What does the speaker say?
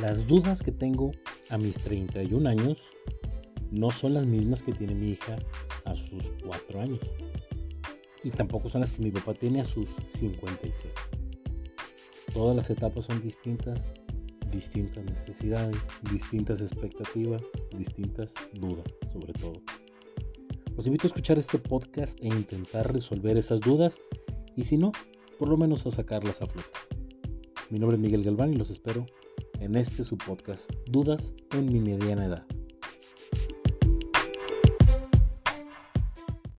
Las dudas que tengo a mis 31 años no son las mismas que tiene mi hija a sus 4 años. Y tampoco son las que mi papá tiene a sus 56. Todas las etapas son distintas, distintas necesidades, distintas expectativas, distintas dudas sobre todo. Los invito a escuchar este podcast e intentar resolver esas dudas y si no, por lo menos a sacarlas a flote. Mi nombre es Miguel Galván y los espero en este su podcast Dudas en mi mediana edad.